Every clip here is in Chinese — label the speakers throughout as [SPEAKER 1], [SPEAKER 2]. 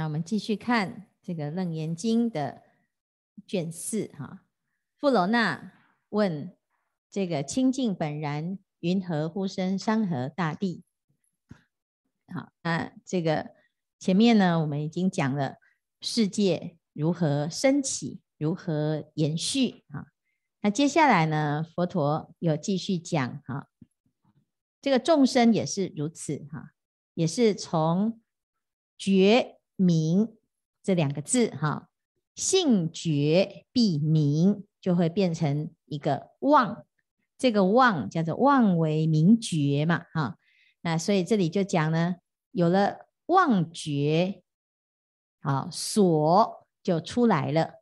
[SPEAKER 1] 那我们继续看这个《楞严经》的卷四哈。富楼那问这个清净本然云何呼生山河大地？好，那这个前面呢，我们已经讲了世界如何升起，如何延续啊。那接下来呢，佛陀有继续讲哈，这个众生也是如此哈，也是从觉明这两个字哈，性觉必明，就会变成一个妄，这个妄叫做妄为明觉嘛哈。那所以这里就讲呢，有了妄觉，好，所就出来了，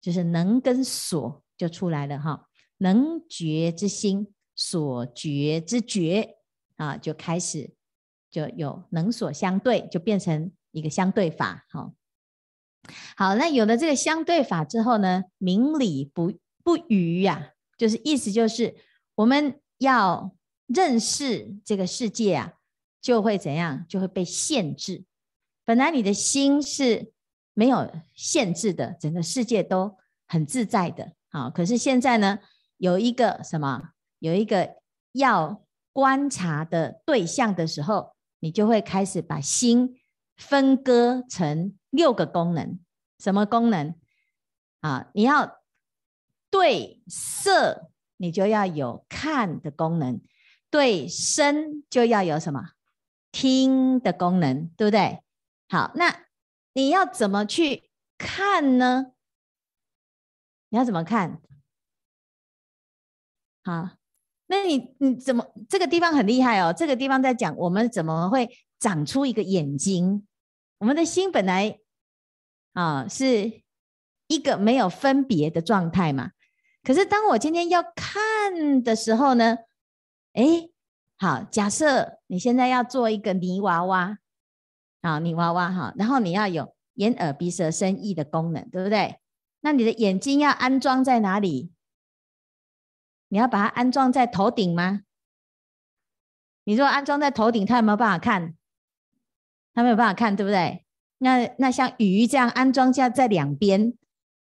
[SPEAKER 1] 就是能跟所就出来了哈。能觉之心，所觉之觉啊，就开始就有能所相对，就变成一个相对法。好，好，那有了这个相对法之后呢，明理不不渝呀，就是意思就是我们要认识这个世界啊。就会怎样？就会被限制。本来你的心是没有限制的，整个世界都很自在的。好，可是现在呢，有一个什么？有一个要观察的对象的时候，你就会开始把心分割成六个功能。什么功能？啊，你要对色，你就要有看的功能；对声，就要有什么？听的功能，对不对？好，那你要怎么去看呢？你要怎么看？好，那你你怎么这个地方很厉害哦？这个地方在讲我们怎么会长出一个眼睛？我们的心本来啊是一个没有分别的状态嘛。可是当我今天要看的时候呢？诶。好，假设你现在要做一个泥娃娃，好，泥娃娃哈，然后你要有眼耳鼻舌身意的功能，对不对？那你的眼睛要安装在哪里？你要把它安装在头顶吗？你如果安装在头顶，它有没有办法看？他没有办法看，对不对？那那像鱼这样安装架在两边，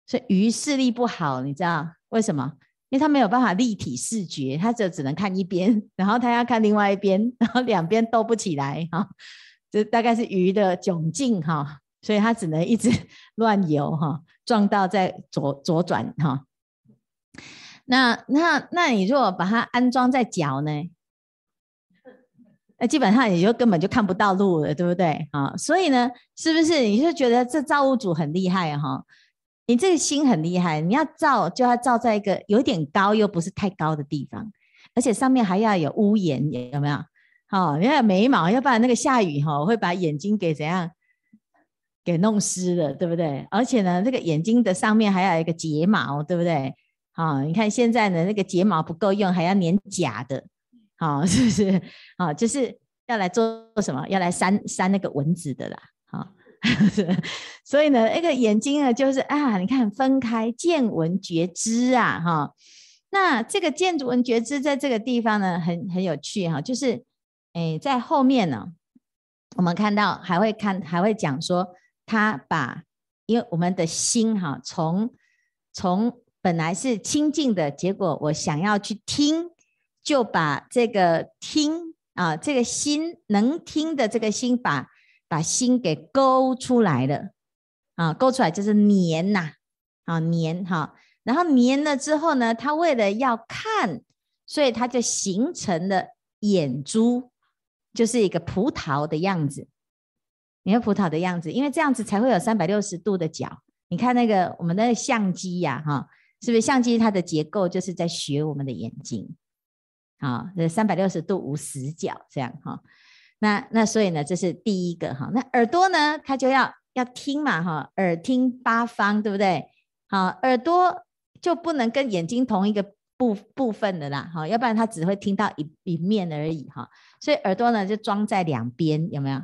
[SPEAKER 1] 所以鱼视力不好，你知道为什么？因为他没有办法立体视觉，他就只能看一边，然后他要看另外一边，然后两边斗不起来哈。这大概是鱼的窘境哈，所以他只能一直乱游哈，撞到再左左转哈。那那那你如果把它安装在脚呢？那基本上你就根本就看不到路了，对不对？啊，所以呢，是不是你就觉得这造物主很厉害哈？你这个心很厉害，你要造就要造在一个有点高又不是太高的地方，而且上面还要有屋檐，有没有？好，你要有眉毛，要不然那个下雨哈会把眼睛给怎样给弄湿了，对不对？而且呢，这个眼睛的上面还要有一个睫毛，对不对？好，你看现在呢，那个睫毛不够用，还要粘假的，好，是不是？好，就是要来做什么？要来扇扇那个蚊子的啦，好。所以呢，那个眼睛呢，就是啊，你看分开见闻觉知啊，哈。那这个见闻觉知在这个地方呢，很很有趣哈，就是诶，在后面呢，我们看到还会看还会讲说，他把因为我们的心哈，从从本来是清净的，结果我想要去听，就把这个听啊，这个心能听的这个心把。把心给勾出来了啊，勾出来就是黏呐，啊黏哈，然后黏了之后呢，他为了要看，所以他就形成了眼珠，就是一个葡萄的样子，你看葡萄的样子，因为这样子才会有三百六十度的角。你看那个我们的相机呀，哈，是不是相机它的结构就是在学我们的眼睛啊？这三百六十度无死角这样哈。那那所以呢，这是第一个哈。那耳朵呢，它就要要听嘛哈，耳听八方，对不对？好，耳朵就不能跟眼睛同一个部部分的啦，哈，要不然它只会听到一一面而已哈。所以耳朵呢就装在两边，有没有？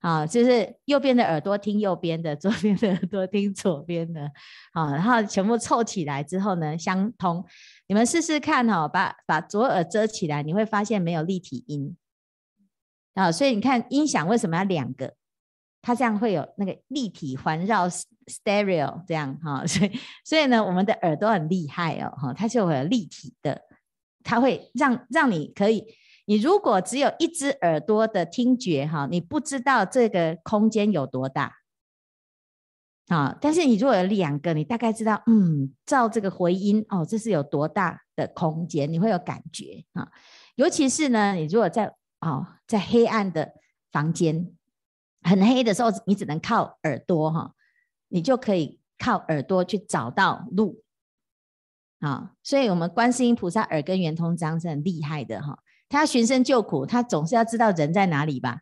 [SPEAKER 1] 好，就是右边的耳朵听右边的，左边的耳朵听左边的，好，然后全部凑起来之后呢，相通。你们试试看哈，把把左耳遮起来，你会发现没有立体音。啊，所以你看音响为什么要两个？它这样会有那个立体环绕 stereo 这样哈，所以所以呢，我们的耳朵很厉害哦哈，它就会有立体的，它会让让你可以，你如果只有一只耳朵的听觉哈，你不知道这个空间有多大啊，但是你如果有两个，你大概知道，嗯，照这个回音哦，这是有多大的空间，你会有感觉啊，尤其是呢，你如果在哦在黑暗的房间。很黑的时候，你只能靠耳朵哈，你就可以靠耳朵去找到路啊。所以，我们观世音菩萨耳根圆通章是很厉害的哈。他寻声救苦，他总是要知道人在哪里吧？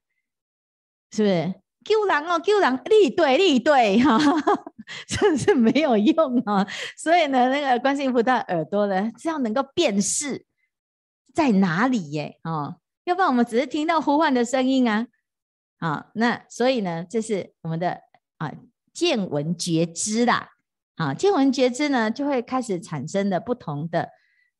[SPEAKER 1] 是不是？救人哦，救人，立对立对哈，真是没有用啊。所以呢，那个观世音菩萨耳朵呢，是要能够辨识在哪里耶哦，要不然我们只是听到呼唤的声音啊。啊，那所以呢，这是我们的啊见闻觉知啦，啊见闻觉知呢，就会开始产生的不同的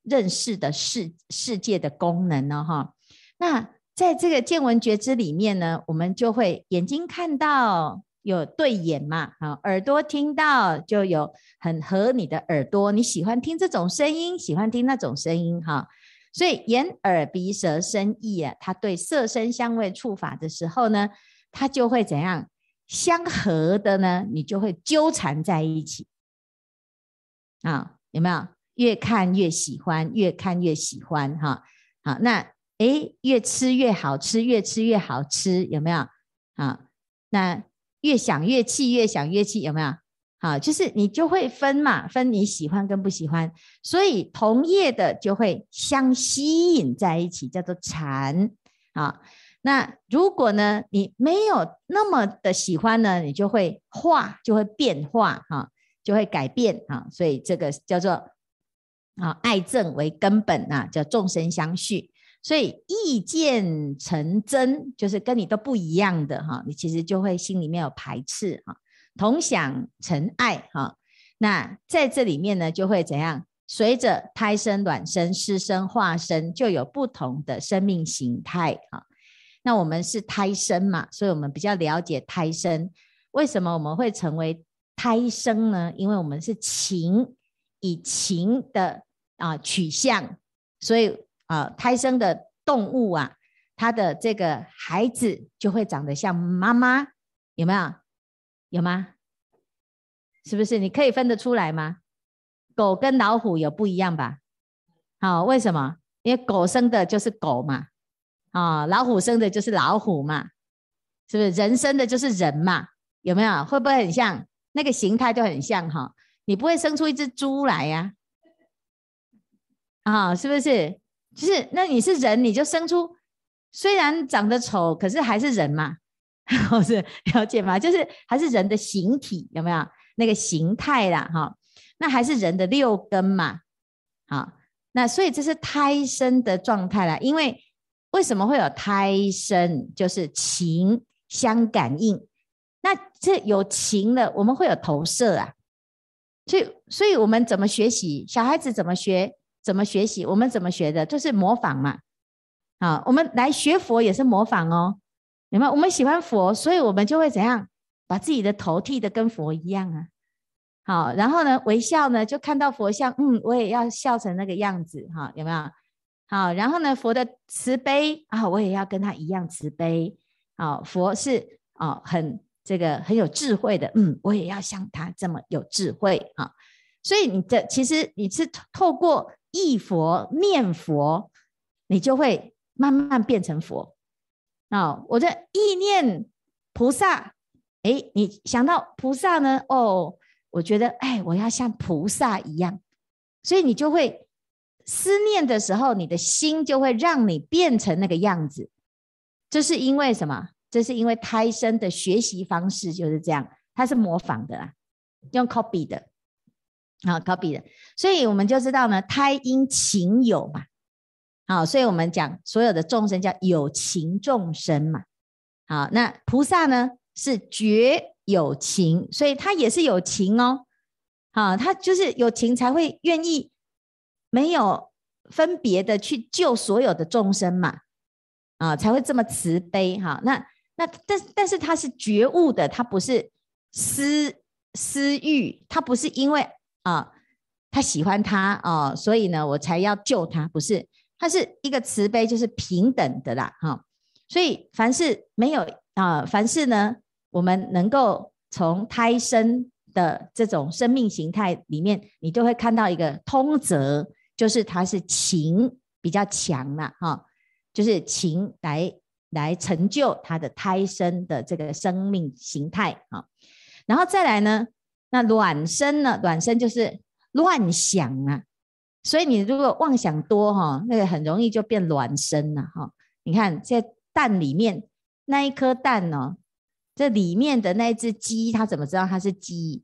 [SPEAKER 1] 认识的世世界的功能呢，哈。那在这个见闻觉知里面呢，我们就会眼睛看到有对眼嘛，啊耳朵听到就有很合你的耳朵，你喜欢听这种声音，喜欢听那种声音，哈。所以眼耳鼻舌身意啊，它对色声香味触法的时候呢，它就会怎样相合的呢？你就会纠缠在一起啊？有没有？越看越喜欢，越看越喜欢哈。好，那诶，越吃越好吃，越吃越好吃，有没有？啊，那越想越气，越想越气，有没有？啊，就是你就会分嘛，分你喜欢跟不喜欢，所以同业的就会相吸引在一起，叫做禅啊。那如果呢，你没有那么的喜欢呢，你就会化，就会变化哈，就会改变啊。所以这个叫做啊，爱憎为根本啊，叫众生相续。所以意见成真，就是跟你都不一样的哈，你其实就会心里面有排斥哈。同享成爱哈，那在这里面呢，就会怎样？随着胎生、卵生、湿生、化生，就有不同的生命形态哈。那我们是胎生嘛，所以我们比较了解胎生。为什么我们会成为胎生呢？因为我们是情，以情的啊取向，所以啊胎生的动物啊，它的这个孩子就会长得像妈妈，有没有？有吗？是不是？你可以分得出来吗？狗跟老虎有不一样吧？好，为什么？因为狗生的就是狗嘛，啊，老虎生的就是老虎嘛，是不是？人生的就是人嘛，有没有？会不会很像？那个形态就很像哈。你不会生出一只猪来呀？啊，是不是？就是那你是人，你就生出虽然长得丑，可是还是人嘛。我是了解吗？就是还是人的形体有没有那个形态啦？哈，那还是人的六根嘛？好，那所以这是胎生的状态啦。因为为什么会有胎生？就是情相感应。那这有情了，我们会有投射啊。所以，所以我们怎么学习？小孩子怎么学？怎么学习？我们怎么学的？就是模仿嘛。啊，我们来学佛也是模仿哦。有没有？我们喜欢佛，所以我们就会怎样？把自己的头剃得跟佛一样啊。好，然后呢，微笑呢，就看到佛像，嗯，我也要笑成那个样子，哈，有没有？好，然后呢，佛的慈悲啊，我也要跟他一样慈悲。好，佛是啊，很这个很有智慧的，嗯，我也要像他这么有智慧啊。所以你的其实你是透过忆佛念佛，你就会慢慢变成佛。啊，我的意念菩萨，哎，你想到菩萨呢？哦，我觉得，哎，我要像菩萨一样，所以你就会思念的时候，你的心就会让你变成那个样子。这是因为什么？这是因为胎生的学习方式就是这样，它是模仿的啦，用 copy 的，啊，copy 的，所以我们就知道呢，胎因情有嘛。好，所以我们讲所有的众生叫有情众生嘛。好，那菩萨呢是觉有情，所以他也是有情哦。好，他就是有情才会愿意没有分别的去救所有的众生嘛。啊，才会这么慈悲哈。那那但但是他是觉悟的，他不是私私欲，他不是因为啊、他喜欢他啊、所以呢我才要救他，不是，他是一个慈悲，就是平等的啦哈、所以凡是没有啊、凡是呢我们能够从胎生的这种生命形态里面，你就会看到一个通则，就是它是情比较强了哈、就是情来。来成就他的胎生的这个生命形态啊，然后再来呢，那卵生呢？卵生就是乱想啊，所以你如果妄想多哈，那个很容易就变卵生了哈。你看在蛋里面那一颗蛋哦，这里面的那只鸡，它怎么知道它是鸡？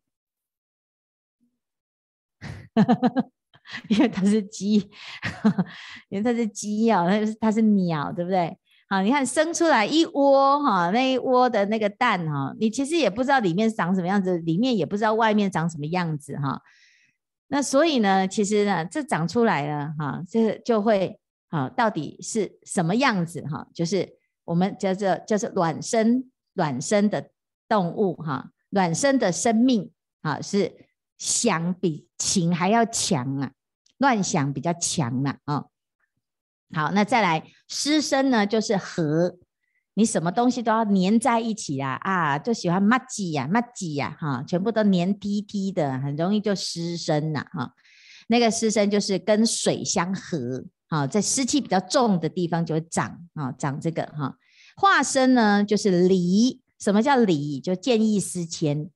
[SPEAKER 1] 因为它是鸡，因为它是鸡哦，它是它是鸟，对不对？啊，你看生出来一窝哈，那一窝的那个蛋哈，你其实也不知道里面长什么样子，里面也不知道外面长什么样子哈。那所以呢，其实呢，这长出来了哈，这就会啊，到底是什么样子哈？就是我们叫做叫做卵生卵生的动物哈，卵生的生命啊，是想比情还要强啊，乱想比较强了啊。好，那再来湿生呢，就是和你什么东西都要粘在一起啦，啊，就喜欢麻吉呀、麻吉呀，哈，全部都黏滴滴的，很容易就湿生了哈。那个湿生就是跟水相合，啊，在湿气比较重的地方就会长啊，长这个哈。化生呢，就是离，什么叫离？就见异思迁，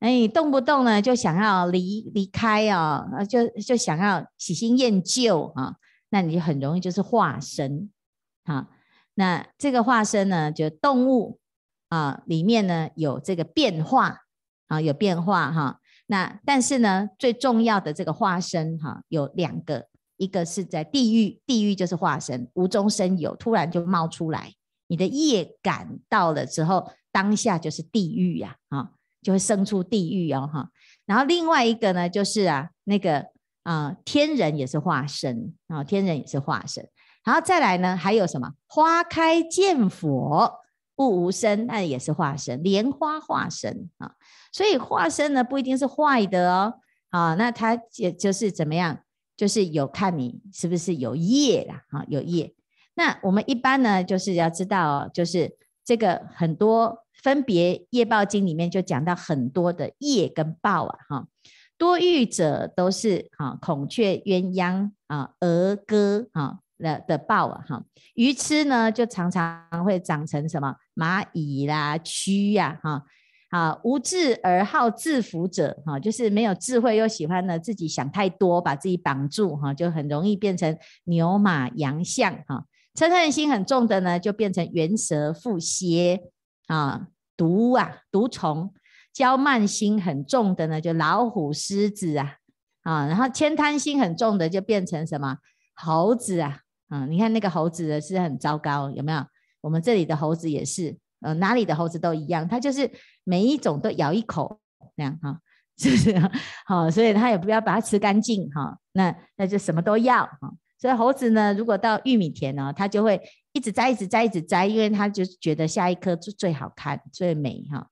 [SPEAKER 1] 哎，动不动呢就想要离离开啊，就就想要喜新厌旧啊。那你就很容易就是化身，好，那这个化身呢，就动物啊里面呢有这个变化啊，有变化哈。那但是呢，最重要的这个化身哈，有两个，一个是在地狱，地狱就是化身，无中生有，突然就冒出来，你的业感到了之后，当下就是地狱呀，啊，就会生出地狱哦哈。然后另外一个呢，就是啊那个。啊、天人也是化身啊、天人也是化身。然后再来呢，还有什么？花开见佛，悟无生，那也是化身。莲花化身啊、所以化身呢不一定是坏的哦。啊、那它也就是怎么样？就是有看你是不是有业啦，啊、有业。那我们一般呢，就是要知道，就是这个很多分别业报经里面就讲到很多的业跟报啊，哈、多欲者都是哈孔雀鸳鸯啊鹅歌啊的的报啊哈，愚痴呢就常常会长成什么蚂蚁啦蛆呀哈啊无智而好自缚者哈，就是没有智慧又喜欢呢自己想太多，把自己绑住哈，就很容易变成牛马羊象哈。嗔恨心很重的呢，就变成猿蛇蝮蝎啊毒啊毒虫。骄慢心很重的呢，就老虎、狮子啊，啊，然后慳贪心很重的就变成什么猴子啊，啊，你看那个猴子的是很糟糕，有没有？我们这里的猴子也是，呃，哪里的猴子都一样，它就是每一种都咬一口，这样哈，是不是？好，所以它也不要把它吃干净哈，那那就什么都要哈。所以猴子呢，如果到玉米田呢，它就会一直摘、一直摘、一直摘，因为它就觉得下一颗最最好看、最美哈。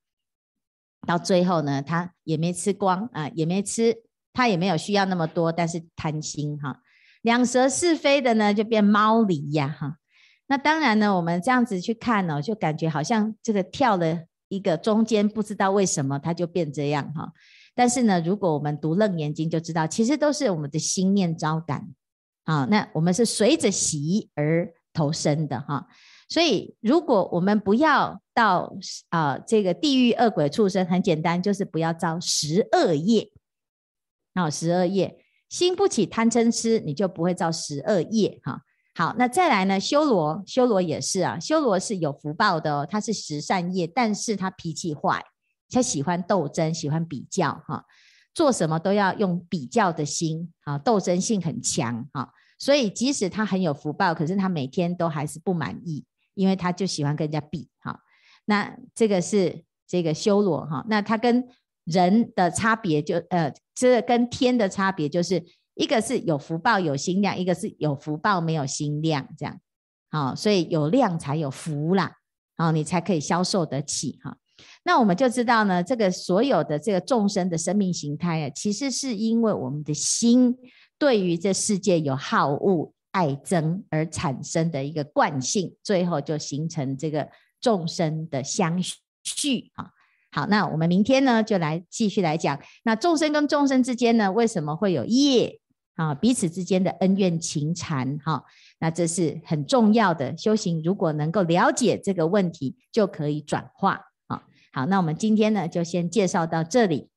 [SPEAKER 1] 到最后呢，他也没吃光啊，也没吃，他也没有需要那么多，但是贪心哈，两舌是非的呢，就变猫狸呀哈。那当然呢，我们这样子去看呢，就感觉好像这个跳了一个中间，不知道为什么它就变这样哈。但是呢，如果我们读楞严经就知道，其实都是我们的心念招感啊。那我们是随着习而投生的哈。所以，如果我们不要到啊、这个地狱恶鬼畜生，很简单，就是不要造十恶业。哦，十恶业，心不起贪嗔痴，你就不会造十恶业。哈，好，那再来呢？修罗，修罗也是啊，修罗是有福报的哦，他是十善业，但是他脾气坏，他喜欢斗争，喜欢比较，哈，做什么都要用比较的心，啊，斗争性很强，哈，所以即使他很有福报，可是他每天都还是不满意。因为他就喜欢跟人家比哈，那这个是这个修罗哈，那他跟人的差别就呃，这跟天的差别就是一个是有福报有心量，一个是有福报没有心量这样，好，所以有量才有福啦，好，你才可以消受得起哈。那我们就知道呢，这个所有的这个众生的生命形态啊，其实是因为我们的心对于这世界有好恶爱憎而产生的一个惯性，最后就形成这个众生的相续啊。好，那我们明天呢，就来继续来讲，那众生跟众生之间呢，为什么会有业啊？彼此之间的恩怨情缠哈，那这是很重要的修行。如果能够了解这个问题，就可以转化啊。好，那我们今天呢，就先介绍到这里。